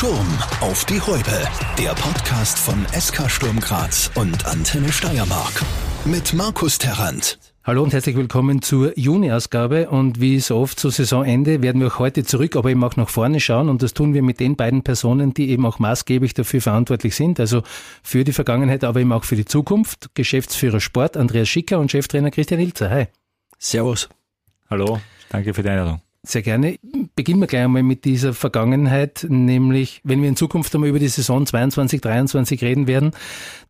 Sturm auf die Häupe. Der Podcast von SK Sturm Graz und Antenne Steiermark. Mit Markus Terrant. Hallo und herzlich willkommen zur Juni-Ausgabe. Und wie so oft zu Saisonende werden wir auch heute zurück, aber eben auch nach vorne schauen. Und das tun wir mit den beiden Personen, die eben auch maßgeblich dafür verantwortlich sind. Also für die Vergangenheit, aber eben auch für die Zukunft. Geschäftsführer Sport Andreas Schicker und Cheftrainer Christian Ilzer. Hi. Servus. Hallo, danke für die Einladung. Sehr gerne. Beginnen wir gleich einmal mit dieser Vergangenheit, nämlich wenn wir in Zukunft einmal über die Saison 22, 23 reden werden,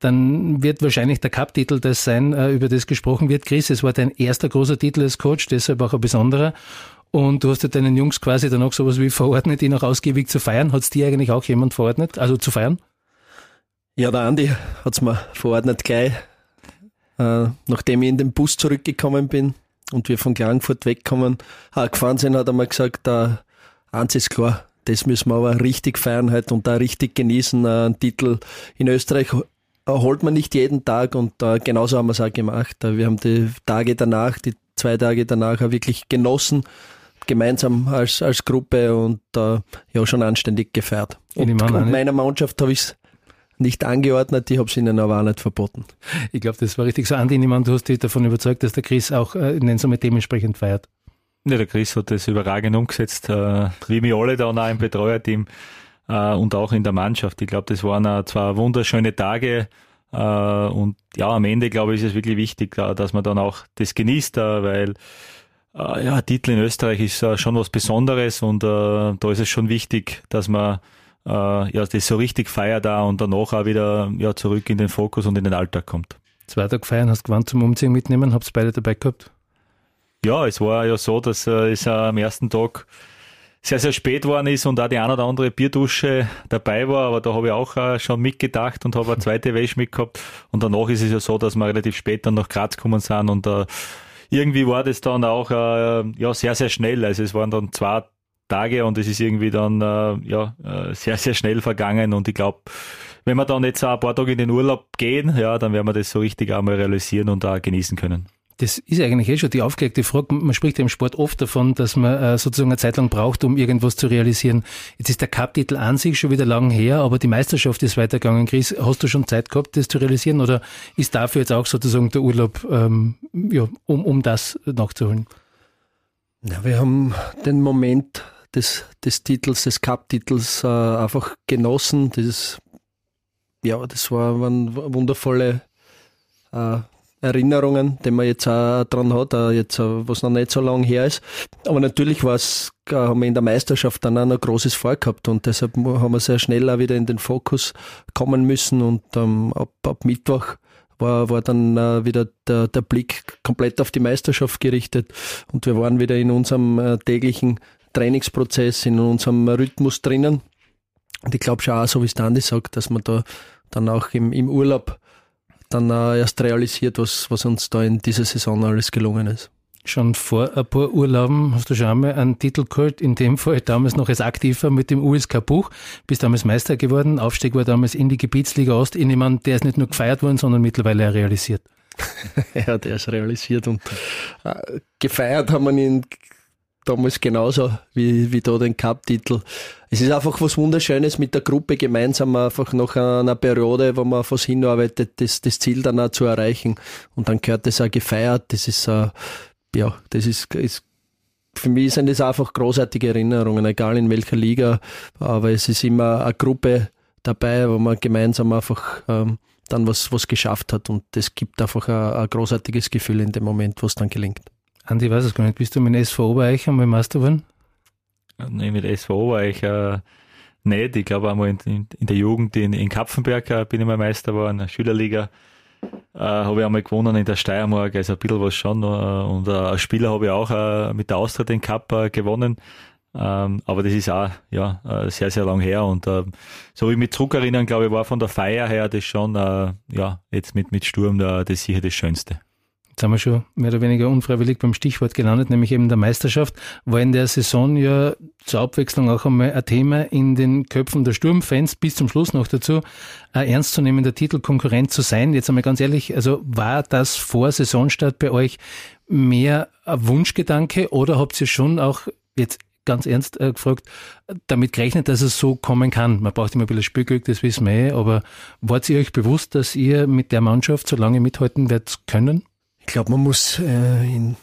dann wird wahrscheinlich der Cup-Titel das sein, äh, über das gesprochen wird. Chris, es war dein erster großer Titel als Coach, deshalb auch ein besonderer. Und du hast ja deinen Jungs quasi dann auch sowas wie verordnet, ihn auch ausgiebig zu feiern. Hat es dir eigentlich auch jemand verordnet, also zu feiern? Ja, der Andi hat es mir verordnet gleich, äh, nachdem ich in den Bus zurückgekommen bin und wir von Klagenfurt wegkommen, äh, gefahren sind, hat er mir gesagt, äh, eins ist klar, das müssen wir aber richtig feiern halt und da richtig genießen. Äh, einen Titel in Österreich holt man nicht jeden Tag und äh, genauso haben wir es auch gemacht. Äh, wir haben die Tage danach, die zwei Tage danach auch wirklich genossen, gemeinsam als, als Gruppe und äh, ja schon anständig gefeiert. Und, und meiner Mannschaft habe ich es nicht angeordnet, ich habe es ihnen aber auch nicht verboten. Ich glaube, das war richtig so. Andi, niemand, du hast dich davon überzeugt, dass der Chris auch äh, in den Summe dementsprechend feiert. Ja, der Chris hat das überragend umgesetzt, äh, wie wir alle dann auch im Betreuerteam äh, und auch in der Mannschaft. Ich glaube, das waren äh, zwei wunderschöne Tage äh, und ja, am Ende, glaube ich, ist es wirklich wichtig, dass man dann auch das genießt, weil ja, Titel in Österreich ist schon was Besonderes und da ist es schon wichtig, dass man äh, ja, das so richtig feiert da und danach auch wieder ja, zurück in den Fokus und in den Alltag kommt. Zwei Tage feiern hast du gewandt zum Umziehen mitnehmen, habt ihr beide dabei gehabt? Ja, es war ja so, dass äh, es äh, am ersten Tag sehr, sehr spät worden ist und auch die eine oder andere Bierdusche dabei war, aber da habe ich auch äh, schon mitgedacht und habe eine zweite Wäsche mitgehabt und danach ist es ja so, dass wir relativ spät dann nach Graz gekommen sind und äh, irgendwie war das dann auch äh, ja sehr, sehr schnell. Also es waren dann zwei Tage und es ist irgendwie dann äh, ja äh, sehr, sehr schnell vergangen und ich glaube, wenn wir dann jetzt ein paar Tage in den Urlaub gehen, ja, dann werden wir das so richtig einmal realisieren und da genießen können. Das ist eigentlich eh schon die aufgelegte Frage. Man spricht ja im Sport oft davon, dass man äh, sozusagen eine Zeit lang braucht, um irgendwas zu realisieren. Jetzt ist der Cup-Titel an sich schon wieder lang her, aber die Meisterschaft ist weitergegangen. Chris, hast du schon Zeit gehabt, das zu realisieren oder ist dafür jetzt auch sozusagen der Urlaub, ähm, ja, um, um das nachzuholen? Ja, wir haben den Moment des, des Titels, des Cup-Titels äh, einfach genossen. Das ja, das war, waren wundervolle äh, Erinnerungen, die man jetzt auch dran hat, äh, jetzt, äh, was noch nicht so lange her ist. Aber natürlich war es, äh, haben wir in der Meisterschaft dann auch noch Großes vorgehabt und deshalb haben wir sehr schnell auch wieder in den Fokus kommen müssen und ähm, ab, ab Mittwoch war, war dann äh, wieder der, der Blick komplett auf die Meisterschaft gerichtet und wir waren wieder in unserem äh, täglichen Trainingsprozess, in unserem Rhythmus drinnen. Und ich glaube schon auch, so wie es sagt, dass man da dann auch im, im Urlaub dann äh, erst realisiert, was, was uns da in dieser Saison alles gelungen ist. Schon vor ein paar Urlauben hast du schon einmal einen Titel geholt, in dem Fall damals noch als Aktiver mit dem USK Buch, bist damals Meister geworden, Aufstieg war damals in die Gebietsliga Ost, in jemand, der ist nicht nur gefeiert worden, sondern mittlerweile auch realisiert. ja, der ist realisiert und äh, gefeiert haben wir ihn damals genauso wie, wie da den Cup-Titel. Es ist einfach was Wunderschönes mit der Gruppe gemeinsam einfach nach einer Periode, wo man was hinarbeitet, das, das Ziel dann auch zu erreichen. Und dann gehört das auch gefeiert. Das ist, äh, ja, das ist, ist für mich sind das einfach großartige Erinnerungen, egal in welcher Liga, aber es ist immer eine Gruppe dabei, wo man gemeinsam einfach ähm, dann was, was geschafft hat und das gibt einfach ein, ein großartiges Gefühl in dem Moment, wo es dann gelingt. Andi, ich weiß es gar nicht, bist du mit SV Obereich einmal Meister geworden? Nein, mit SV Obereich äh, nicht. Ich glaube einmal in, in, in, der Jugend in, in Kapfenberg äh, bin ich mal Meister geworden, Schülerliga. Äh, habe ich einmal gewonnen in der Steiermark, also ein bisschen was schon. Äh, und äh, als Spieler habe ich auch äh, mit der Austria den Cup äh, gewonnen. Ähm, aber das ist auch ja, äh, sehr, sehr lang her. Und äh, so wie ich mich zurückerinnern, glaube ich, war von der Feier her das schon, äh, ja, jetzt mit, mit Sturm äh, das sicher das Schönste. Jetzt haben wir schon mehr oder weniger unfreiwillig beim Stichwort gelandet, nämlich eben der Meisterschaft. War in der Saison ja zur Abwechslung auch einmal ein Thema in den Köpfen der Sturmfans bis zum Schluss noch dazu, ein ernstzunehmender Titelkonkurrent zu sein. Jetzt einmal ganz ehrlich, also war das vor Saisonstart bei euch mehr ein Wunschgedanke oder habt ihr schon auch jetzt ganz ernst äh, gefragt, damit gerechnet, dass es so kommen kann. Man braucht immer ein bisschen Spielglück, das wissen wir eh, aber wart ihr euch bewusst, dass ihr mit der Mannschaft so lange mithalten werdet können? Ich glaube, man muss äh, in,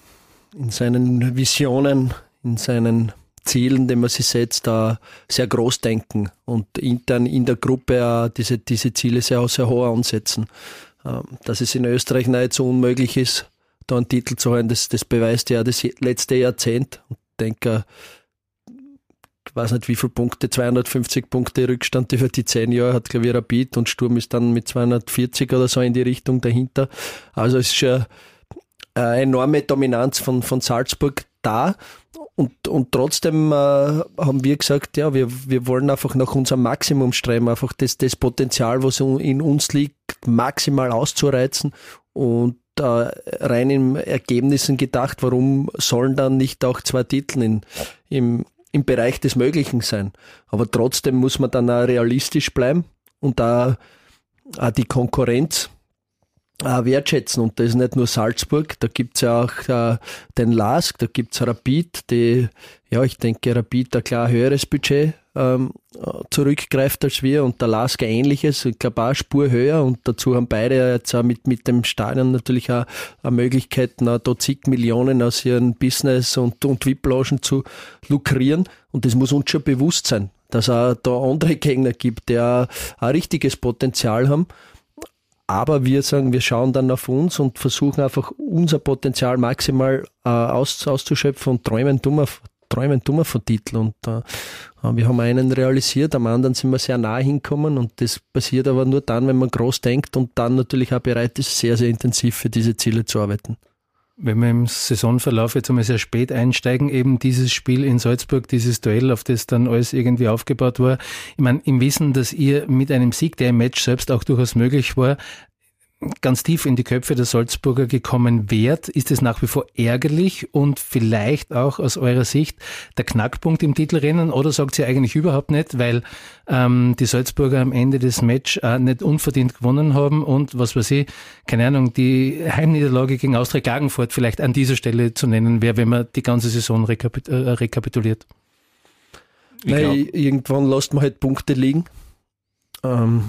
in seinen Visionen, in seinen Zielen, die man sich setzt, da sehr groß denken und intern in der Gruppe diese, diese Ziele sehr, sehr hoch ansetzen. Ähm, dass es in Österreich so unmöglich ist, da einen Titel zu holen, das, das beweist ja das letzte Jahrzehnt. Ich denke, ich weiß nicht wie viele Punkte, 250 Punkte Rückstand über die zehn Jahre hat, glaube ich, Rapid und Sturm ist dann mit 240 oder so in die Richtung dahinter. Also es ist schon eine enorme Dominanz von, von Salzburg da und, und trotzdem äh, haben wir gesagt, ja, wir, wir wollen einfach nach unserem Maximum streben, einfach das, das Potenzial, was in uns liegt, maximal auszureizen und äh, rein in Ergebnissen gedacht, warum sollen dann nicht auch zwei Titel in, im, im Bereich des Möglichen sein? Aber trotzdem muss man dann auch realistisch bleiben und da die Konkurrenz äh, wertschätzen. Und das ist nicht nur Salzburg, da gibt's ja auch äh, den LASK, da gibt's Rapid, die, ja, ich denke, Rapid ein klar höheres Budget ähm, zurückgreift als wir und der LASK ähnliches, ich glaube auch Spur höher. Und dazu haben beide jetzt auch mit, mit dem Stadion natürlich auch, auch Möglichkeiten, da zig Millionen aus ihren Business und, und VIP-Logen zu lukrieren. Und das muss uns schon bewusst sein, dass es da andere Gegner gibt, die auch ein richtiges Potenzial haben aber wir sagen, wir schauen dann auf uns und versuchen einfach unser Potenzial maximal äh, aus, auszuschöpfen und träumen dummer, träumen dummer von Titel. Und äh, wir haben einen realisiert, am anderen sind wir sehr nah hinkommen und das passiert aber nur dann, wenn man groß denkt und dann natürlich auch bereit ist, sehr, sehr intensiv für diese Ziele zu arbeiten. Wenn wir im Saisonverlauf jetzt einmal sehr spät einsteigen, eben dieses Spiel in Salzburg, dieses Duell, auf das dann alles irgendwie aufgebaut war. Ich meine, im Wissen, dass ihr mit einem Sieg, der im Match selbst auch durchaus möglich war, ganz tief in die Köpfe der Salzburger gekommen wärt, ist es nach wie vor ärgerlich und vielleicht auch aus eurer Sicht der Knackpunkt im Titelrennen oder sagt ihr eigentlich überhaupt nicht, weil ähm, die Salzburger am Ende des Match äh, nicht unverdient gewonnen haben und was weiß ich, keine Ahnung, die Heimniederlage gegen Austria Klagenfurt vielleicht an dieser Stelle zu nennen wäre, wenn man die ganze Saison rekapit äh, rekapituliert? Nein, irgendwann lässt man halt Punkte liegen. Ähm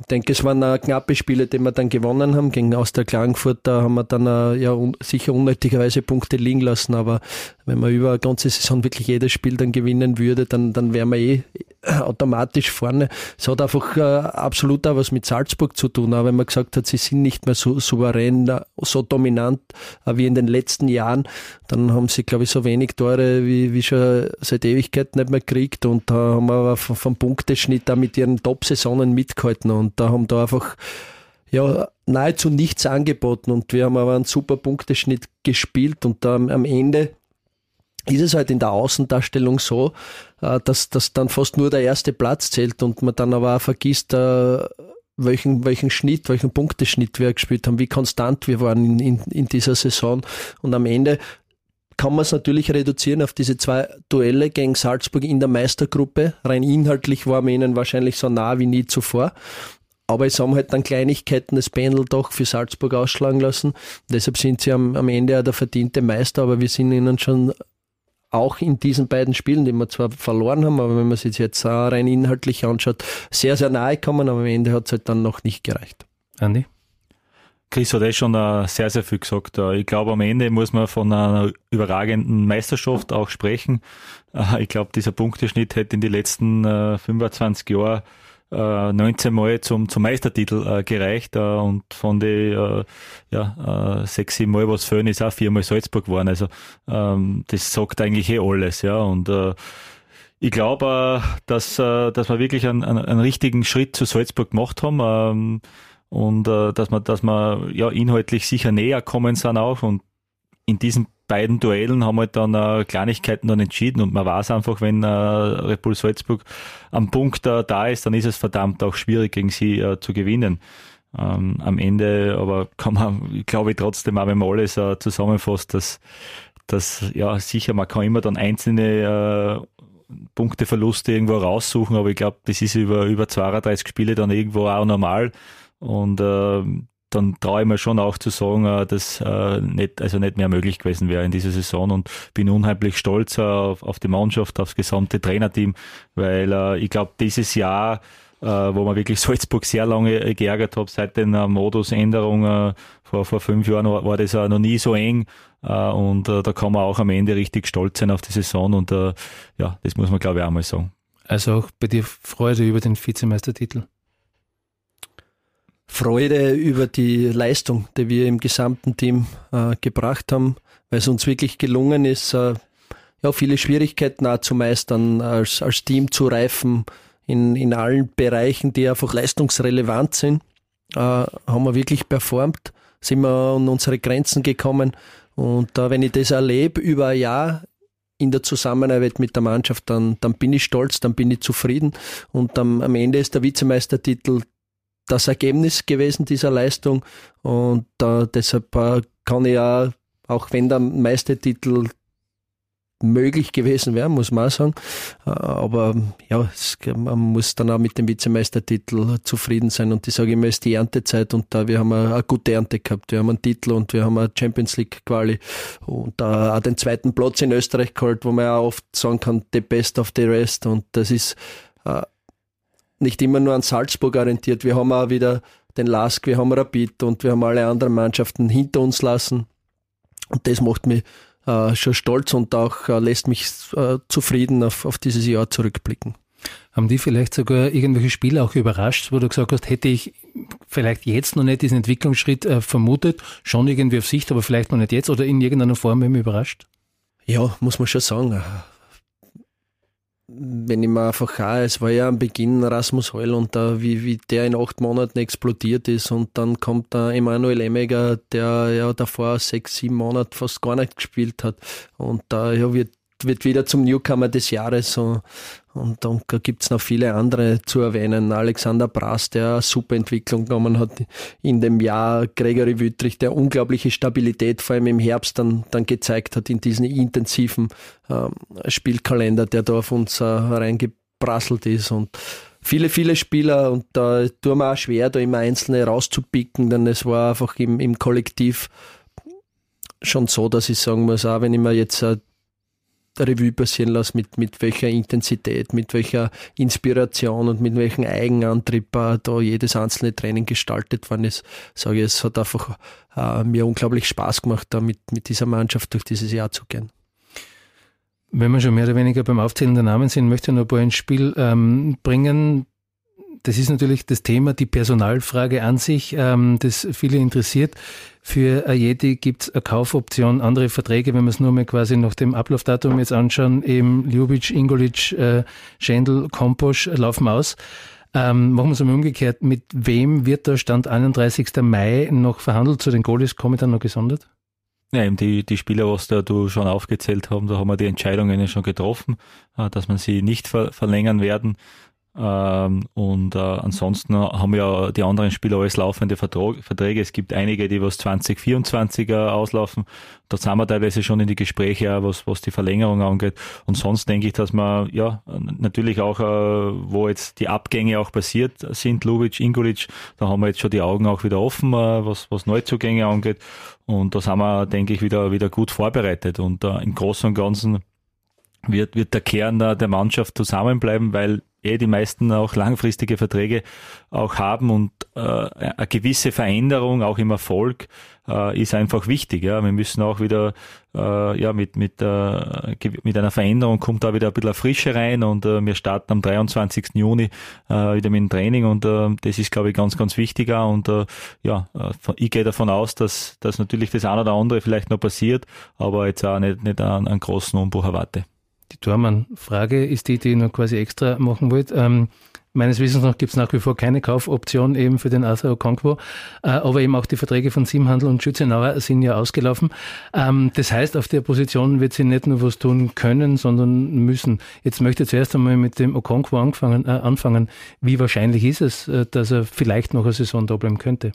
ich denke, es waren knappe Spiele, die wir dann gewonnen haben. Gegen Austria Klagenfurt, da haben wir dann uh, ja sicher unnötigerweise Punkte liegen lassen. Aber wenn man über eine ganze Saison wirklich jedes Spiel dann gewinnen würde, dann, dann wären wir eh automatisch vorne. Es hat einfach uh, absolut auch was mit Salzburg zu tun. Aber wenn man gesagt hat, sie sind nicht mehr so souverän, uh, so dominant wie in den letzten Jahren, dann haben sie, glaube ich, so wenig Tore wie, wie schon seit Ewigkeit nicht mehr gekriegt. Und da haben aber vom, vom Punkteschnitt da mit ihren Top-Saisonen mitgehalten. Und da haben da einfach ja, nahezu nichts angeboten und wir haben aber einen super Punkteschnitt gespielt und am Ende ist es halt in der Außendarstellung so, äh, dass, dass dann fast nur der erste Platz zählt und man dann aber auch vergisst, äh, welchen, welchen Schnitt, welchen Punkteschnitt wir gespielt haben, wie konstant wir waren in, in, in dieser Saison. Und am Ende kann man es natürlich reduzieren auf diese zwei Duelle gegen Salzburg in der Meistergruppe. Rein inhaltlich waren wir ihnen wahrscheinlich so nah wie nie zuvor. Aber es haben halt dann Kleinigkeiten das Pendel doch für Salzburg ausschlagen lassen. Deshalb sind sie am, am Ende ja der verdiente Meister, aber wir sind ihnen schon auch in diesen beiden Spielen, die wir zwar verloren haben, aber wenn man sich jetzt rein inhaltlich anschaut, sehr, sehr nahe kommen, aber am Ende hat es halt dann noch nicht gereicht. Andi? Chris hat eh schon uh, sehr, sehr viel gesagt. Uh, ich glaube, am Ende muss man von einer überragenden Meisterschaft auch sprechen. Uh, ich glaube, dieser Punkteschnitt hätte in den letzten 25 Jahren 19 Mal zum, zum Meistertitel äh, gereicht äh, und von den äh, ja, äh, sechs, sieben Mal, was fehlen, ist auch viermal Salzburg geworden. Also ähm, das sagt eigentlich eh alles, ja. Und äh, ich glaube, äh, dass, äh, dass wir wirklich einen, einen, einen richtigen Schritt zu Salzburg gemacht haben. Ähm, und äh, dass wir, dass wir ja inhaltlich sicher näher kommen sind auch und in diesen beiden Duellen haben halt dann äh, Kleinigkeiten dann entschieden und man weiß einfach, wenn äh, Red Bull Salzburg am Punkt äh, da ist, dann ist es verdammt auch schwierig gegen sie äh, zu gewinnen. Ähm, am Ende aber kann man, glaube ich, trotzdem auch, wenn man alles äh, zusammenfasst, dass, dass ja sicher, man kann immer dann einzelne äh, Punkteverluste irgendwo raussuchen, aber ich glaube, das ist über, über 32 Spiele dann irgendwo auch normal. Und äh, dann traue ich mir schon auch zu sagen, äh, dass äh, nicht, also nicht mehr möglich gewesen wäre in dieser Saison und bin unheimlich stolz äh, auf, auf die Mannschaft, aufs gesamte Trainerteam, weil äh, ich glaube, dieses Jahr äh, wo man wirklich Salzburg sehr lange geärgert hat, seit den äh, Modusänderungen vor, vor fünf Jahren war, war das auch noch nie so eng äh, und äh, da kann man auch am Ende richtig stolz sein auf die Saison und äh, ja, das muss man glaube ich auch mal sagen. Also auch bei dir Freude über den Vizemeistertitel? Freude über die Leistung, die wir im gesamten Team äh, gebracht haben, weil es uns wirklich gelungen ist, äh, ja, viele Schwierigkeiten auch zu meistern, als, als Team zu reifen in, in allen Bereichen, die einfach leistungsrelevant sind. Äh, haben wir wirklich performt, sind wir an unsere Grenzen gekommen. Und äh, wenn ich das erlebe über ein Jahr in der Zusammenarbeit mit der Mannschaft, dann, dann bin ich stolz, dann bin ich zufrieden. Und am, am Ende ist der Vizemeistertitel das Ergebnis gewesen dieser Leistung und äh, deshalb äh, kann ich ja, auch wenn der Meistertitel möglich gewesen wäre, muss man auch sagen. Äh, aber ja, es, man muss dann auch mit dem Vizemeistertitel zufrieden sein. Und ich sage immer, es ist die Erntezeit und da wir haben eine, eine, gute Ernte gehabt. Wir haben einen Titel und wir haben eine Champions League Quali und äh, auch den zweiten Platz in Österreich geholt, wo man ja oft sagen kann, the best of the rest. Und das ist äh, nicht immer nur an Salzburg orientiert. Wir haben auch wieder den Lask, wir haben Rapid und wir haben alle anderen Mannschaften hinter uns lassen. Und das macht mich äh, schon stolz und auch äh, lässt mich äh, zufrieden auf, auf dieses Jahr zurückblicken. Haben die vielleicht sogar irgendwelche Spiele auch überrascht, wo du gesagt hast, hätte ich vielleicht jetzt noch nicht diesen Entwicklungsschritt äh, vermutet, schon irgendwie auf Sicht, aber vielleicht noch nicht jetzt oder in irgendeiner Form eben überrascht? Ja, muss man schon sagen wenn ich mir einfach auch, es war ja am Beginn Rasmus Heul und da, wie, wie der in acht Monaten explodiert ist und dann kommt der Emanuel Emmeger, der ja davor sechs, sieben Monate fast gar nicht gespielt hat. Und da ja, wird wird wieder zum Newcomer des Jahres. Und, und, und da gibt's noch viele andere zu erwähnen. Alexander Brass, der eine super Entwicklung genommen hat in dem Jahr. Gregory Wüttrich, der unglaubliche Stabilität vor allem im Herbst dann, dann gezeigt hat in diesen intensiven äh, Spielkalender, der da auf uns äh, reingeprasselt ist. Und viele, viele Spieler und da tun wir auch schwer, da immer Einzelne rauszupicken, denn es war einfach im, im Kollektiv schon so, dass ich sagen muss, auch wenn ich mir jetzt äh, Revue passieren lasse, mit, mit welcher Intensität, mit welcher Inspiration und mit welchem Eigenantrieb da jedes einzelne Training gestaltet worden ist, sage ich, es hat einfach äh, mir unglaublich Spaß gemacht, da mit, mit dieser Mannschaft durch dieses Jahr zu gehen. Wenn wir schon mehr oder weniger beim Aufzählen der Namen sind, möchte ich noch ein paar ins Spiel ähm, bringen. Das ist natürlich das Thema, die Personalfrage an sich, ähm, das viele interessiert. Für Ayeti gibt es eine Kaufoption, andere Verträge, wenn wir es nur mal quasi nach dem Ablaufdatum jetzt anschauen, eben Ljubic, Ingolic, äh, Schendl, Komposch laufen aus. Ähm, machen wir es einmal umgekehrt. Mit wem wird der Stand 31. Mai noch verhandelt? Zu den Goalies komme ich dann noch gesondert? Ja, eben die, die Spieler, was da du schon aufgezählt haben, da haben wir die Entscheidungen schon getroffen, äh, dass man sie nicht ver verlängern werden. Ähm, und äh, ansonsten haben ja die anderen Spieler alles laufende Vertrag, Verträge. Es gibt einige, die was 2024 äh, auslaufen. Da sind wir teilweise schon in die Gespräche, was, was die Verlängerung angeht. Und sonst denke ich, dass man ja natürlich auch, äh, wo jetzt die Abgänge auch passiert sind, Lubic, Ingolic, da haben wir jetzt schon die Augen auch wieder offen, äh, was, was Neuzugänge angeht. Und da sind wir, denke ich, wieder, wieder gut vorbereitet. Und äh, im Großen und Ganzen wird, wird der Kern der Mannschaft zusammenbleiben, weil eh die meisten auch langfristige Verträge auch haben und äh, eine gewisse Veränderung auch im Erfolg äh, ist einfach wichtig. Ja, wir müssen auch wieder äh, ja mit mit äh, mit einer Veränderung kommt da wieder ein bisschen Frische rein und äh, wir starten am 23. Juni äh, wieder mit dem Training und äh, das ist glaube ich ganz ganz wichtiger und äh, ja äh, ich gehe davon aus, dass dass natürlich das eine oder andere vielleicht noch passiert, aber jetzt auch nicht nicht einen, einen großen Umbruch erwarte. Die Tormann-Frage ist die, die ich noch quasi extra machen wollte. Ähm, meines Wissens nach gibt es nach wie vor keine Kaufoption eben für den Arthur Okonkwo, äh, aber eben auch die Verträge von Simhandel und Schützenauer sind ja ausgelaufen. Ähm, das heißt, auf der Position wird sie nicht nur was tun können, sondern müssen. Jetzt möchte ich zuerst einmal mit dem Okonkwo anfangen. Äh, anfangen. Wie wahrscheinlich ist es, äh, dass er vielleicht noch eine Saison bleiben könnte?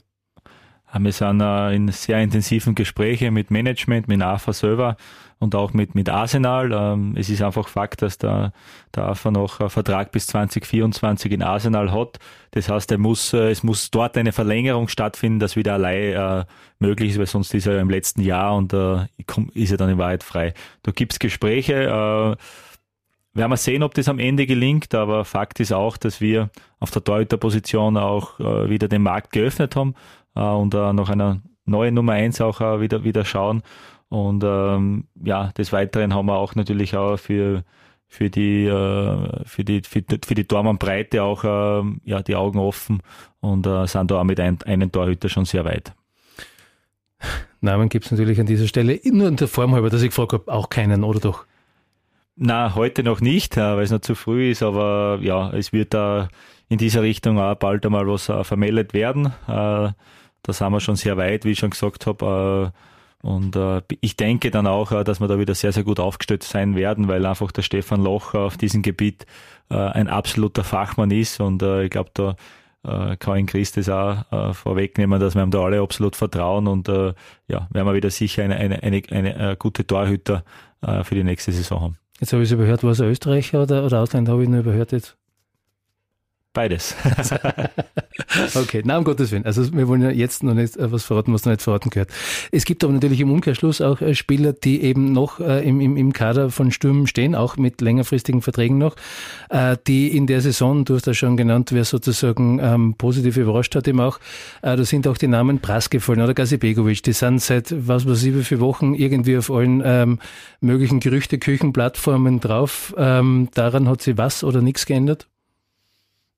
Wir sind in sehr intensiven Gesprächen mit Management, mit AFA selber und auch mit, mit Arsenal. Ähm, es ist einfach Fakt, dass der, der AFA noch einen Vertrag bis 2024 in Arsenal hat. Das heißt, er muss, äh, es muss dort eine Verlängerung stattfinden, dass wieder allein äh, möglich ist, weil sonst ist er im letzten Jahr und äh, ist er dann in Wahrheit frei. Da gibt's Gespräche. Äh, werden wir sehen, ob das am Ende gelingt, aber Fakt ist auch, dass wir auf der Torhüterposition auch äh, wieder den Markt geöffnet haben äh, und äh, nach einer neuen Nummer eins auch äh, wieder, wieder schauen. Und ähm, ja, des Weiteren haben wir auch natürlich auch für für die äh, für die für, für die Tormannbreite auch äh, ja die Augen offen und äh, sind da auch mit ein, einem Torhüter schon sehr weit. Namen gibt es natürlich an dieser Stelle nur in der Form halber, dass ich gefragt habe, auch keinen oder doch? Na, heute noch nicht, äh, weil es noch zu früh ist, aber ja, es wird da in dieser Richtung auch bald einmal was äh, vermeldet werden. Äh, da sind wir schon sehr weit, wie ich schon gesagt habe. Und ich denke dann auch, dass wir da wieder sehr, sehr gut aufgestellt sein werden, weil einfach der Stefan Loch auf diesem Gebiet ein absoluter Fachmann ist. Und ich glaube, da kann ihn Chris das auch vorwegnehmen, dass wir ihm da alle absolut vertrauen. Und ja, werden wir wieder sicher eine, eine, eine, eine gute Torhüter für die nächste Saison haben. Jetzt habe ich es überhört, war es ein Österreicher oder, oder Ausländer, habe ich nur überhört jetzt? Beides. okay, na um Gottes Willen. Also wir wollen ja jetzt noch nicht äh, was verraten, was noch nicht verraten gehört. Es gibt aber natürlich im Umkehrschluss auch äh, Spieler, die eben noch äh, im, im, im Kader von Sturm stehen, auch mit längerfristigen Verträgen noch, die in der Saison, du hast ja schon genannt, wer sozusagen ähm, positiv überrascht hat eben auch, äh, da sind auch die Namen Prass gefallen oder Gazibegovic, die sind seit was weiß ich wie viele Wochen irgendwie auf allen ähm, möglichen Gerüchteküchenplattformen drauf. Ähm, daran hat sich was oder nichts geändert?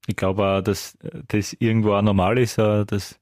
Ich glaube auch, dass das irgendwo auch normal ist, äh, dass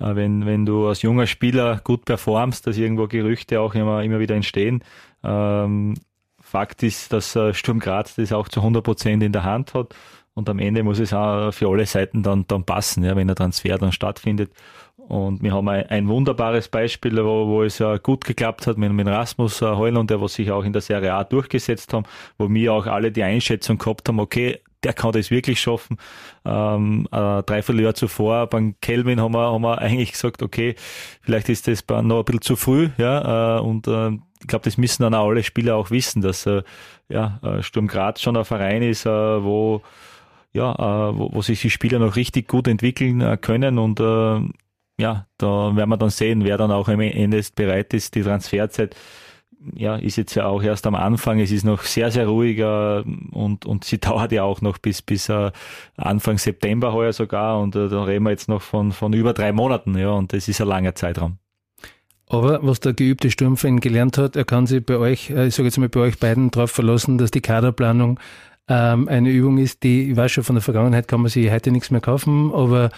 äh, wenn, wenn du als junger Spieler gut performst, dass irgendwo Gerüchte auch immer, immer wieder entstehen. Ähm, Fakt ist, dass äh, Sturm Graz das auch zu 100 Prozent in der Hand hat. Und am Ende muss es auch für alle Seiten dann, dann passen, ja, wenn der Transfer dann stattfindet. Und wir haben ein, ein wunderbares Beispiel, wo, wo es ja gut geklappt hat mit, mit Rasmus Heuland, der was sich auch in der Serie A durchgesetzt haben, wo wir auch alle die Einschätzung gehabt haben, okay, der kann das wirklich schaffen. Ähm, äh, dreiviertel Jahr zuvor beim Kelvin haben wir, haben wir eigentlich gesagt, okay, vielleicht ist das noch ein bisschen zu früh, ja, äh, und äh, ich glaube, das müssen dann auch alle Spieler auch wissen, dass äh, ja, äh, Sturm Graz schon ein Verein ist, äh, wo ja, äh, wo, wo sich die Spieler noch richtig gut entwickeln äh, können und äh, ja, da werden wir dann sehen, wer dann auch am Ende bereit ist, die Transferzeit ja, ist jetzt ja auch erst am Anfang. Es ist noch sehr, sehr ruhiger und, und sie dauert ja auch noch bis, bis uh, Anfang September heuer sogar und uh, da reden wir jetzt noch von, von über drei Monaten, ja, und das ist ein langer Zeitraum. Aber was der geübte Sturmfan gelernt hat, er kann sich bei euch, äh, ich sage jetzt mal bei euch beiden darauf verlassen, dass die Kaderplanung ähm, eine Übung ist, die, ich weiß schon, von der Vergangenheit kann man sich heute nichts mehr kaufen, aber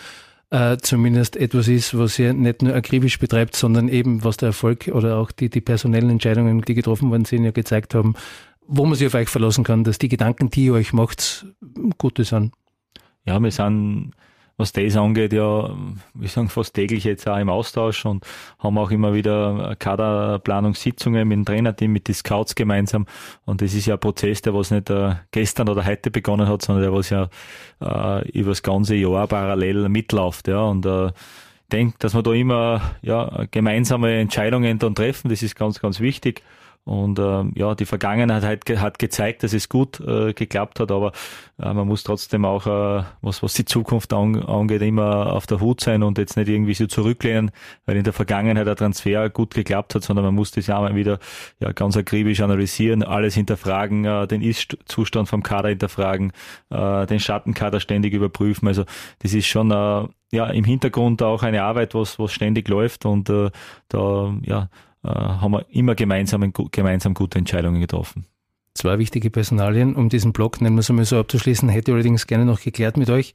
äh, zumindest etwas ist, was ihr nicht nur akribisch betreibt, sondern eben, was der Erfolg oder auch die, die personellen Entscheidungen, die getroffen worden sind, ja gezeigt haben, wo man sich auf euch verlassen kann, dass die Gedanken, die ihr euch macht, gute sind. Ja, wir sind was das angeht, ja, wir sagen fast täglich jetzt auch im Austausch und haben auch immer wieder Kaderplanungssitzungen mit dem Trainerteam, mit den Scouts gemeinsam. Und das ist ja ein Prozess, der was nicht äh, gestern oder heute begonnen hat, sondern der was ja äh, über das ganze Jahr parallel mitläuft. Ja, und äh, denke, dass wir da immer ja, gemeinsame Entscheidungen dann treffen, das ist ganz, ganz wichtig. Und ähm, ja, die Vergangenheit hat, hat gezeigt, dass es gut äh, geklappt hat, aber äh, man muss trotzdem auch, äh, was, was die Zukunft an, angeht, immer auf der Hut sein und jetzt nicht irgendwie so zurücklehnen, weil in der Vergangenheit der Transfer gut geklappt hat, sondern man muss das ja mal wieder ja, ganz akribisch analysieren, alles hinterfragen, äh, den Ist-Zustand vom Kader hinterfragen, äh, den Schattenkader ständig überprüfen. Also das ist schon äh, ja im Hintergrund auch eine Arbeit, was, was ständig läuft und äh, da ja äh, haben wir immer gemeinsam, gemeinsam gute Entscheidungen getroffen. Zwei wichtige Personalien, um diesen Block, nennen wir es einmal so abzuschließen, hätte ich allerdings gerne noch geklärt mit euch.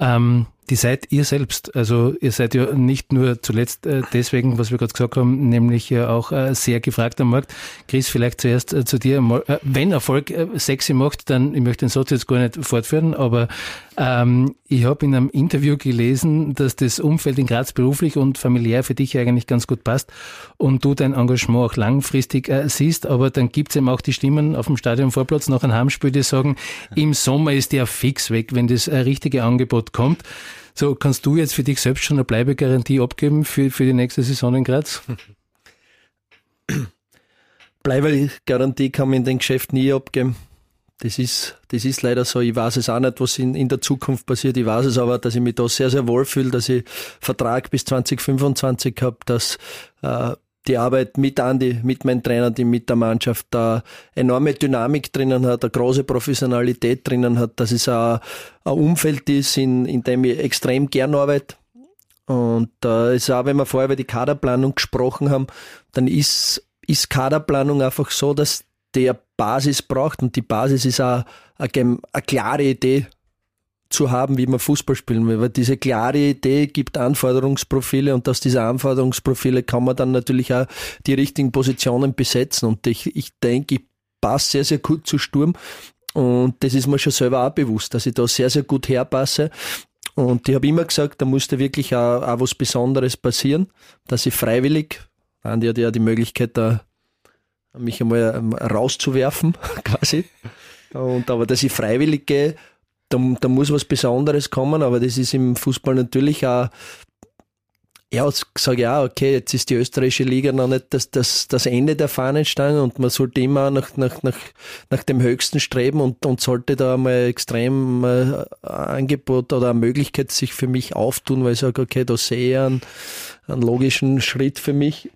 Ähm, die seid ihr selbst. Also ihr seid ja nicht nur zuletzt äh, deswegen, was wir gerade gesagt haben, nämlich ja auch äh, sehr gefragt am Markt. Chris, vielleicht zuerst äh, zu dir. Wenn Erfolg sexy macht, dann, ich möchte den Satz jetzt gar nicht fortführen, aber ähm, ich habe in einem Interview gelesen, dass das Umfeld in Graz beruflich und familiär für dich eigentlich ganz gut passt und du dein Engagement auch langfristig äh, siehst, aber dann gibt es eben auch die Stimmen auf dem Stadionvorplatz nach einem Heimspiel, die sagen, im Sommer ist der fix weg, wenn das äh, richtige Angebot kommt. So, kannst du jetzt für dich selbst schon eine Bleibegarantie abgeben für, für die nächste Saison in Graz? Bleibegarantie kann man in den Geschäft nie abgeben. Das ist, das ist leider so. Ich weiß es auch nicht, was in, in der Zukunft passiert. Ich weiß es aber, dass ich mich da sehr, sehr wohl fühle, dass ich Vertrag bis 2025 habe, dass äh, die Arbeit mit Andi, mit meinem Trainer, die mit der Mannschaft da enorme Dynamik drinnen hat, eine große Professionalität drinnen hat, dass es auch ein Umfeld ist, in, in dem ich extrem gern arbeite. Und äh, ist auch, wenn wir vorher über die Kaderplanung gesprochen haben, dann ist, ist Kaderplanung einfach so, dass der Basis braucht und die Basis ist auch eine, eine klare Idee zu haben, wie man Fußball spielen will. Weil diese klare Idee gibt Anforderungsprofile und aus dieser Anforderungsprofile kann man dann natürlich auch die richtigen Positionen besetzen. Und ich, ich denke, ich passe sehr, sehr gut zu Sturm. Und das ist mir schon selber auch bewusst, dass ich da sehr, sehr gut herpasse. Und ich habe immer gesagt, da musste wirklich auch, auch was Besonderes passieren, dass ich freiwillig, Andi hat ja die Möglichkeit, da mich einmal ähm, rauszuwerfen, quasi. Und aber dass ich freiwillig gehe, da, da muss was Besonderes kommen, aber das ist im Fußball natürlich auch ja, ich sage ja, okay, jetzt ist die österreichische Liga noch nicht das, das, das Ende der Fahnenstange und man sollte immer nach, nach, nach, nach dem Höchsten streben und, und sollte da mal extrem äh, Angebot oder eine Möglichkeit sich für mich auftun, weil ich sage, okay, da sehe ich einen, einen logischen Schritt für mich.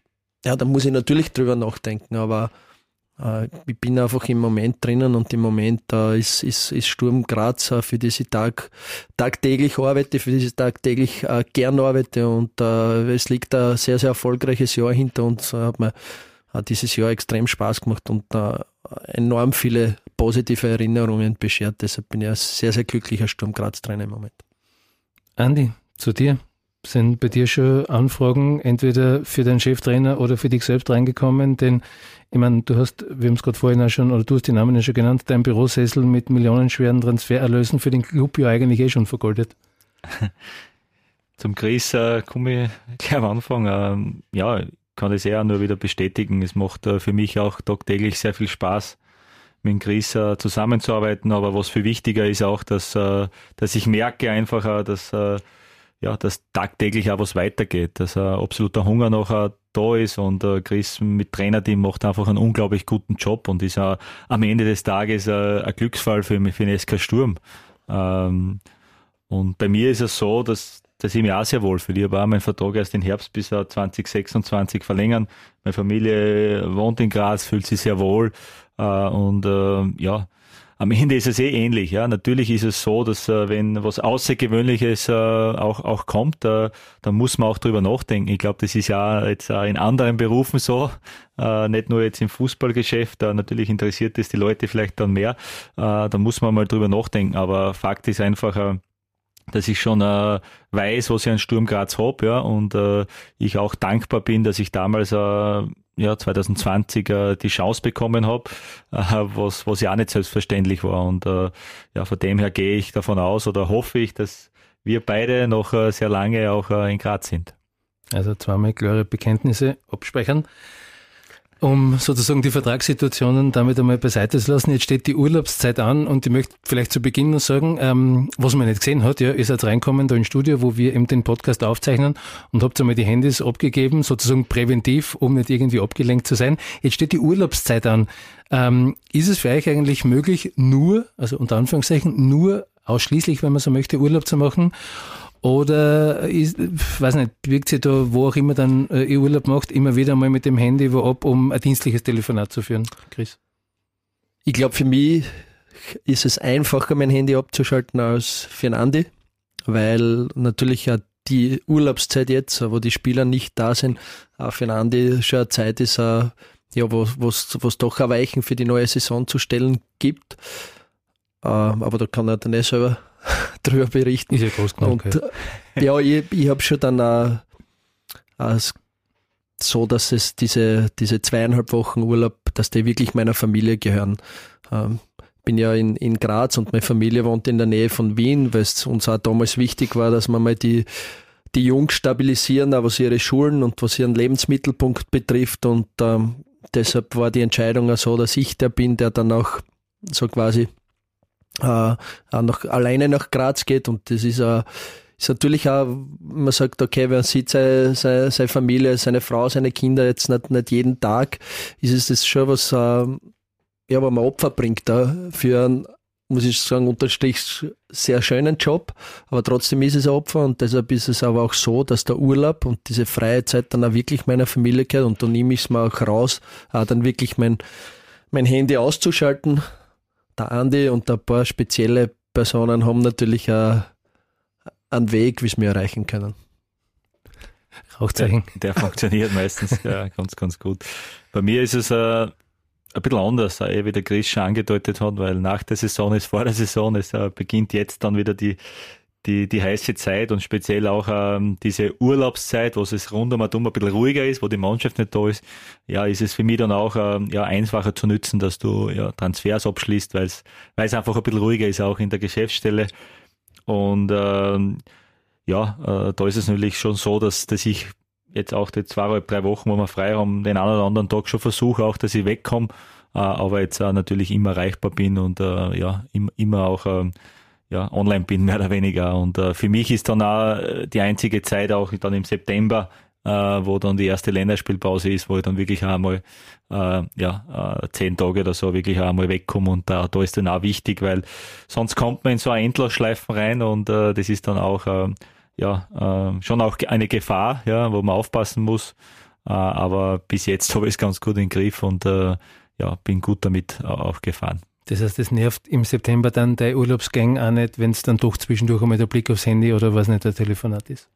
Ja, da muss ich natürlich drüber nachdenken, aber ich bin einfach im Moment drinnen und im Moment äh, ist, ist, ist Sturm Graz, äh, für ich tag, tagtäglich arbeite, für ich tagtäglich äh, gern arbeite und äh, es liegt ein sehr, sehr erfolgreiches Jahr hinter uns. Äh, hat mir hat dieses Jahr extrem Spaß gemacht und äh, enorm viele positive Erinnerungen beschert. Deshalb bin ich ein sehr, sehr glücklicher Sturm Graz-Trainer im Moment. Andi, zu dir. Sind bei dir schon Anfragen entweder für deinen Cheftrainer oder für dich selbst reingekommen? Denn ich meine, du hast, wir haben es gerade vorhin auch schon, oder du hast die Namen ja schon genannt, dein Bürosessel mit millionenschweren Transfererlösen für den Club ja eigentlich eh schon vergoldet. Zum Chris äh, komme ich gleich am Anfang. Ähm, ja, kann das eher nur wieder bestätigen. Es macht äh, für mich auch tagtäglich sehr viel Spaß, mit Chris äh, zusammenzuarbeiten. Aber was viel wichtiger ist auch, dass, äh, dass ich merke einfach, äh, dass äh, ja, dass tagtäglich auch was weitergeht, dass ein absoluter Hunger noch da ist und äh, Chris mit Trainerteam macht einfach einen unglaublich guten Job und ist auch am Ende des Tages äh, ein Glücksfall für, für den SK Sturm. Ähm, und bei mir ist es so, dass, dass ich mich auch sehr wohl fühle. Ich habe auch meinen Vertrag erst im Herbst bis 2026 verlängern. Meine Familie wohnt in Graz, fühlt sich sehr wohl äh, und äh, ja, am Ende ist es eh ähnlich. Ja, natürlich ist es so, dass äh, wenn was Außergewöhnliches äh, auch auch kommt, äh, dann muss man auch drüber nachdenken. Ich glaube, das ist ja jetzt äh, in anderen Berufen so, äh, nicht nur jetzt im Fußballgeschäft. Äh, natürlich interessiert es die Leute vielleicht dann mehr. Äh, da muss man mal drüber nachdenken. Aber Fakt ist einfach. Äh, dass ich schon äh, weiß, was ich an Sturm Graz habe, ja, und äh, ich auch dankbar bin, dass ich damals äh, ja, 2020 äh, die Chance bekommen habe, äh, was, was ja auch nicht selbstverständlich war. Und äh, ja, von dem her gehe ich davon aus oder hoffe ich, dass wir beide noch äh, sehr lange auch äh, in Graz sind. Also zweimal klare Bekenntnisse abspeichern um sozusagen die Vertragssituationen damit einmal beiseite zu lassen. Jetzt steht die Urlaubszeit an und ich möchte vielleicht zu Beginn noch sagen, ähm, was man nicht gesehen hat, ja, ihr seid reinkommen da ins Studio, wo wir eben den Podcast aufzeichnen und habt einmal die Handys abgegeben, sozusagen präventiv, um nicht irgendwie abgelenkt zu sein. Jetzt steht die Urlaubszeit an. Ähm, ist es für euch eigentlich möglich, nur, also unter Anführungszeichen, nur ausschließlich, wenn man so möchte, Urlaub zu machen? Oder ist, weiß nicht, wirkt sie da, wo auch immer dann äh, ihr Urlaub macht, immer wieder mal mit dem Handy wo ab, um ein dienstliches Telefonat zu führen, Chris? Ich glaube, für mich ist es einfacher, mein Handy abzuschalten als für einen Andi, weil natürlich ja die Urlaubszeit jetzt, wo die Spieler nicht da sind, auch für einen Andi schon eine Zeit ist, ja, wo es doch ein Weichen für die neue Saison zu stellen gibt. Äh, aber da kann er dann eh selber drüber berichten. Ist ja groß genug. Und, ja, ich, ich habe schon dann auch, auch so, dass es diese, diese zweieinhalb Wochen Urlaub, dass die wirklich meiner Familie gehören. Ähm, bin ja in, in Graz und meine Familie wohnt in der Nähe von Wien, weil es uns auch damals wichtig war, dass man mal die, die Jungs stabilisieren, auch was ihre Schulen und was ihren Lebensmittelpunkt betrifft. Und ähm, deshalb war die Entscheidung auch so, dass ich der bin, der dann auch so quasi äh, nach, alleine nach Graz geht und das ist, äh, ist natürlich auch, man sagt, okay, wer sieht seine, seine, seine Familie, seine Frau, seine Kinder jetzt nicht, nicht jeden Tag, ist es das schon was, äh, ja, wo man Opfer bringt da für einen, muss ich sagen, unterstrich sehr schönen Job, aber trotzdem ist es ein Opfer und deshalb ist es aber auch so, dass der Urlaub und diese freie Zeit dann auch wirklich meiner Familie gehört und da nehme ich es mir auch raus, auch dann wirklich mein, mein Handy auszuschalten. Der Andi und ein paar spezielle Personen haben natürlich auch einen Weg, wie sie mir erreichen können. Rauchzeichen. Der, der funktioniert meistens ja, ganz, ganz gut. Bei mir ist es äh, ein bisschen anders, äh, wie der Chris schon angedeutet hat, weil nach der Saison ist vor der Saison, es äh, beginnt jetzt dann wieder die, die, die heiße Zeit und speziell auch ähm, diese Urlaubszeit, wo es rund um ein bisschen ruhiger ist, wo die Mannschaft nicht da ist, ja, ist es für mich dann auch ähm, ja, einfacher zu nutzen, dass du ja, Transfers abschließt, weil es einfach ein bisschen ruhiger ist, auch in der Geschäftsstelle. Und ähm, ja, äh, da ist es natürlich schon so, dass, dass ich jetzt auch die zweieinhalb, drei Wochen, wo wir frei haben, den einen oder anderen Tag schon versuche, auch, dass ich wegkomme, äh, aber jetzt äh, natürlich immer erreichbar bin und äh, ja, im, immer auch äh, ja, online bin, mehr oder weniger. Und äh, für mich ist dann auch die einzige Zeit auch dann im September, äh, wo dann die erste Länderspielpause ist, wo ich dann wirklich einmal äh, ja, äh, zehn Tage oder so wirklich einmal wegkomme und da, da ist dann auch wichtig, weil sonst kommt man in so ein Endlosschleifen rein und äh, das ist dann auch äh, ja, äh, schon auch eine Gefahr, ja, wo man aufpassen muss. Äh, aber bis jetzt habe ich es ganz gut den Griff und äh, ja, bin gut damit auch gefahren. Das heißt, es nervt im September dann der Urlaubsgang auch nicht, wenn es dann doch zwischendurch einmal der Blick aufs Handy oder was nicht der Telefonat ist.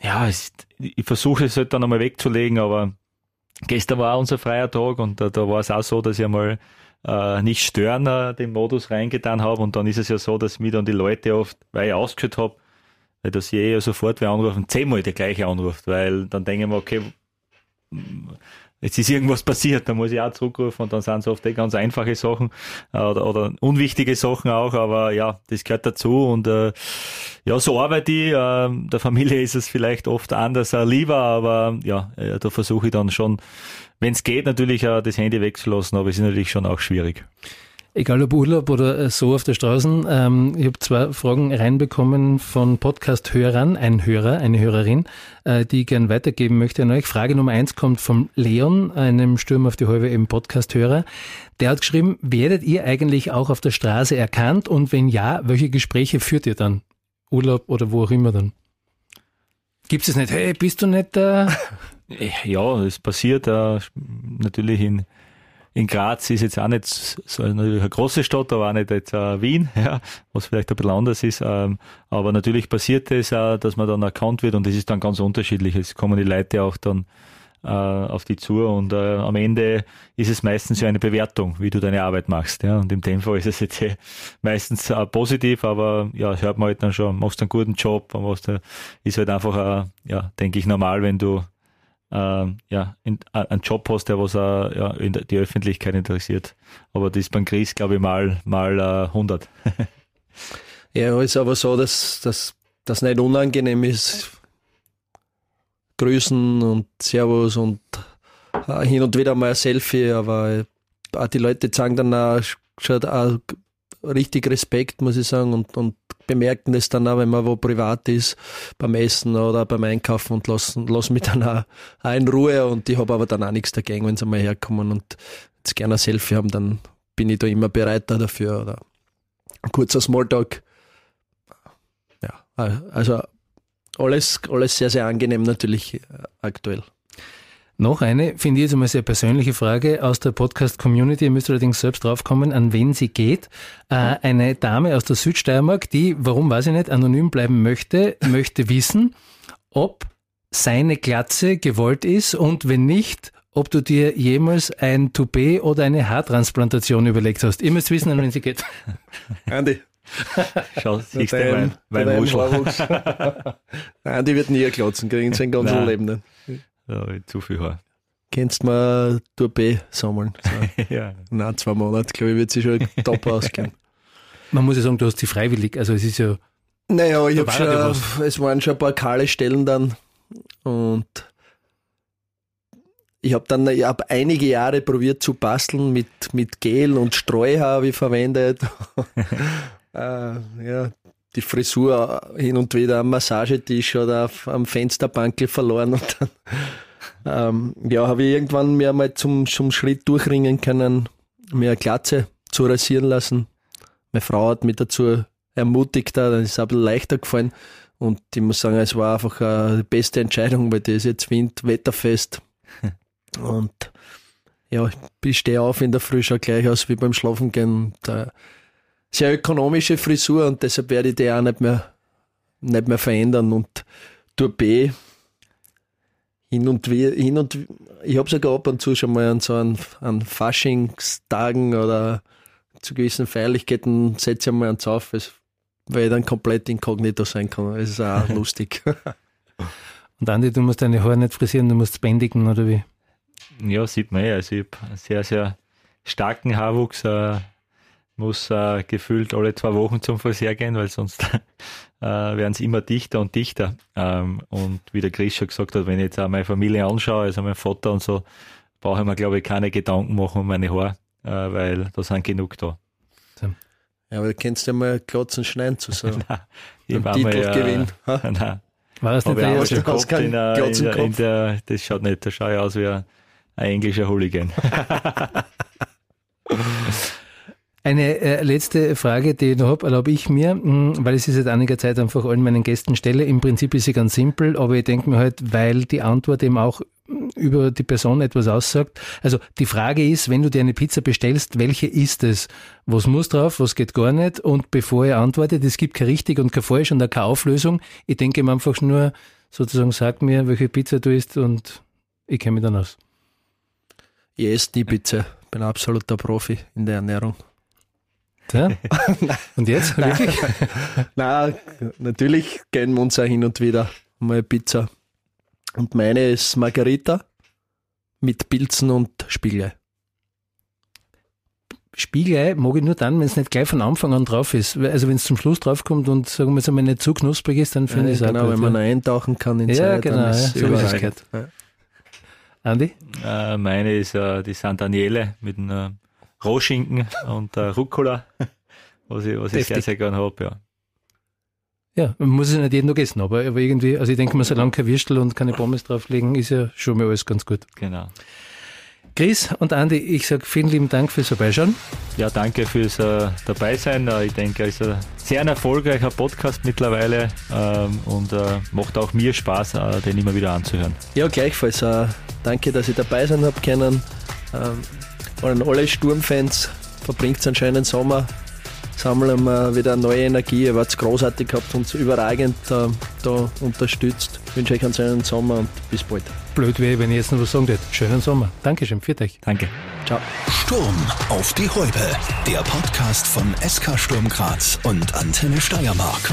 Ja, es, ich versuche es halt dann einmal wegzulegen, aber gestern war unser freier Tag und da, da war es auch so, dass ich einmal äh, nicht stören äh, den Modus reingetan habe und dann ist es ja so, dass mir dann die Leute oft, weil ich ausgeschüttet habe, weil das je ja sofort wer anrufen, zehnmal der gleiche anruft, weil dann denken wir, okay, jetzt ist irgendwas passiert, da muss ich auch zurückrufen und dann sind es oft eh ganz einfache Sachen äh, oder, oder unwichtige Sachen auch, aber ja, das gehört dazu und äh, ja, so arbeite ich. Äh, der Familie ist es vielleicht oft anders äh, lieber, aber ja, äh, da versuche ich dann schon, wenn es geht, natürlich äh, das Handy wegzulassen, aber es ist natürlich schon auch schwierig. Egal ob Urlaub oder äh, so auf der Straße. Ähm, ich habe zwei Fragen reinbekommen von Podcast-Hörern, ein Hörer, eine Hörerin, äh, die ich gern weitergeben möchte an euch. Frage Nummer eins kommt vom Leon, einem Sturm auf die Halbe eben Podcast-Hörer. Der hat geschrieben, werdet ihr eigentlich auch auf der Straße erkannt und wenn ja, welche Gespräche führt ihr dann? Urlaub oder wo auch immer dann? Gibt es nicht, hey, bist du nicht da? ja, es passiert äh, natürlich in in Graz ist jetzt auch nicht so eine, eine große Stadt, aber auch nicht jetzt äh, Wien, ja, was vielleicht ein bisschen anders ist. Ähm, aber natürlich passiert es auch, dass man dann erkannt wird und das ist dann ganz unterschiedlich. Es kommen die Leute auch dann äh, auf die zu und äh, am Ende ist es meistens ja eine Bewertung, wie du deine Arbeit machst. Ja. Und in dem Fall ist es jetzt eh meistens äh, positiv, aber ja, hört man halt dann schon, machst einen guten Job, machst, äh, ist halt einfach, äh, ja, denke ich, normal, wenn du äh, ja, in, äh, einen Job hast, der was auch, ja, die Öffentlichkeit interessiert. Aber das ist beim Chris, glaube ich, mal, mal äh, 100. ja, ist aber so, dass das nicht unangenehm ist. Grüßen und Servus und äh, hin und wieder mal ein Selfie, aber auch die Leute sagen dann auch, schon auch richtig Respekt, muss ich sagen, und, und bemerken das dann auch, wenn man wo privat ist, beim Essen oder beim Einkaufen und lassen, lassen mich dann auch, in Ruhe und ich habe aber dann auch nichts dagegen, wenn sie mal herkommen und jetzt gerne ein Selfie haben, dann bin ich da immer bereit dafür oder ein kurzer Smalltalk. Ja, also alles, alles sehr, sehr angenehm natürlich äh, aktuell. Noch eine, finde ich jetzt einmal sehr persönliche Frage aus der Podcast-Community. Ihr müsst allerdings selbst draufkommen, an wen sie geht. Äh, eine Dame aus der Südsteiermark, die, warum weiß ich nicht, anonym bleiben möchte, möchte wissen, ob seine Glatze gewollt ist und wenn nicht, ob du dir jemals ein Toupet oder eine Haartransplantation überlegt hast. Ihr müsst wissen, an wen sie geht. Andy. Schau, siehst du mein, mein Wuschel. Andi wird nie klotzen kriegen, sein ganzes Leben nicht. Ja, zu viel Haar. Kennst du mal Toupet sammeln? So. ja. Nein, zwei Monate, glaube ich, wird sich schon top ausgehen. Man muss ja sagen, du hast sie freiwillig, also es ist ja. Naja, ich habe schon, es waren schon ein paar kahle Stellen dann und ich habe dann ich hab einige Jahre probiert zu basteln mit, mit Gel und Streu habe ich verwendet. äh, ja, die Frisur hin und wieder am Massagetisch oder auf, am Fensterbankel verloren und dann ähm, ja, habe ich irgendwann mir mal zum, zum Schritt durchringen können, mir eine Glatze zu rasieren lassen. Meine Frau hat mich dazu ermutigt, dann ist es ein bisschen leichter gefallen. Und ich muss sagen, es war einfach äh, die beste Entscheidung, weil das jetzt Wind, wetterfest. und ja, ich stehe auf in der Früh, schaue gleich aus wie beim Schlafen gehen. Und, äh, sehr ökonomische Frisur und deshalb werde ich die auch nicht mehr, nicht mehr verändern. Und Tour B, hin und wieder, hin und ich habe sogar ab und zu schon mal an so einen, an Faschingstagen oder zu gewissen Feierlichkeiten setze ich mal einen auf, weil ich dann komplett inkognito sein kann. Das ist auch lustig. Und Andi, du musst deine Haare nicht frisieren, du musst bändigen, oder wie? Ja, sieht man ja. Also ich habe einen sehr, sehr starken Haarwuchs. Äh, muss äh, gefühlt alle zwei Wochen zum Friseur gehen, weil sonst äh, werden es immer dichter und dichter. Ähm, und wie der Chris schon gesagt hat, wenn ich jetzt auch meine Familie anschaue, also mein Vater und so, brauche ich mir, glaube ich, keine Gedanken machen um meine Haare, äh, weil da sind genug da. Ja, aber du kennst ja mal Klotzen schneiden zu so nein, ich war Titelgewinn. Ja, nein. War das nicht der erste Kopf in, der, in, der, in der, das schaut nicht, da schaue ich aus wie ein, ein englischer Hooligan. Eine äh, letzte Frage, die ich noch habe, erlaube ich mir, mh, hm, weil ich sie seit einiger Zeit einfach allen meinen Gästen stelle. Im Prinzip ist sie ganz simpel, aber ich denke mir halt, weil die Antwort eben auch hm, über die Person etwas aussagt. Also die Frage ist, wenn du dir eine Pizza bestellst, welche ist es? Was muss drauf, was geht gar nicht? Und bevor ihr antwortet, es gibt kein richtig und kein falsch und auch keine Auflösung. Ich denke mir einfach nur, sozusagen, sag mir, welche Pizza du isst und ich kenne mich dann aus. Ich esse die Pizza. Bin ein absoluter Profi in der Ernährung. Ja? und jetzt? Wirklich? Nein, natürlich gönnen wir uns auch hin und wieder mal Pizza. Und meine ist Margarita mit Pilzen und Spiegelei. Spiegelei mag ich nur dann, wenn es nicht gleich von Anfang an drauf ist. Also wenn es zum Schluss drauf kommt und sagen wir es einmal nicht zu knusprig ist, dann finde ja, ich es genau, auch wenn man eintauchen kann in Ja, Zeit, genau, ja, so ist Ja. Andi? Äh, meine ist äh, die San Daniele mit einem äh, Rohschinken und äh, Rucola, was ich, was ich sehr, sehr gern habe, ja. Ja, man muss es nicht jeden Tag essen, aber, aber irgendwie, also ich denke mal, solange kein Würstel und keine Pommes drauflegen, ist ja schon mal alles ganz gut. Genau. Chris und Andi, ich sage vielen lieben Dank fürs Vorbeischauen. Ja, danke fürs äh, Dabeisein. Äh, ich denke, es ist ein sehr erfolgreicher Podcast mittlerweile ähm, und äh, macht auch mir Spaß, äh, den immer wieder anzuhören. Ja, gleichfalls. Äh, danke, dass ich dabei sein habe können. Ähm, an alle Sturmfans, verbringt einen schönen Sommer, sammeln wir wieder neue Energie. Ihr wart großartig, habt uns überragend äh, da unterstützt. Ich wünsche euch einen schönen Sommer und bis bald. Blöd wäre, wenn ich jetzt noch was sagen würde. Schönen Sommer. Dankeschön, für euch. Danke. Ciao. Sturm auf die Häupe. Der Podcast von SK Sturm Graz und Antenne Steiermark.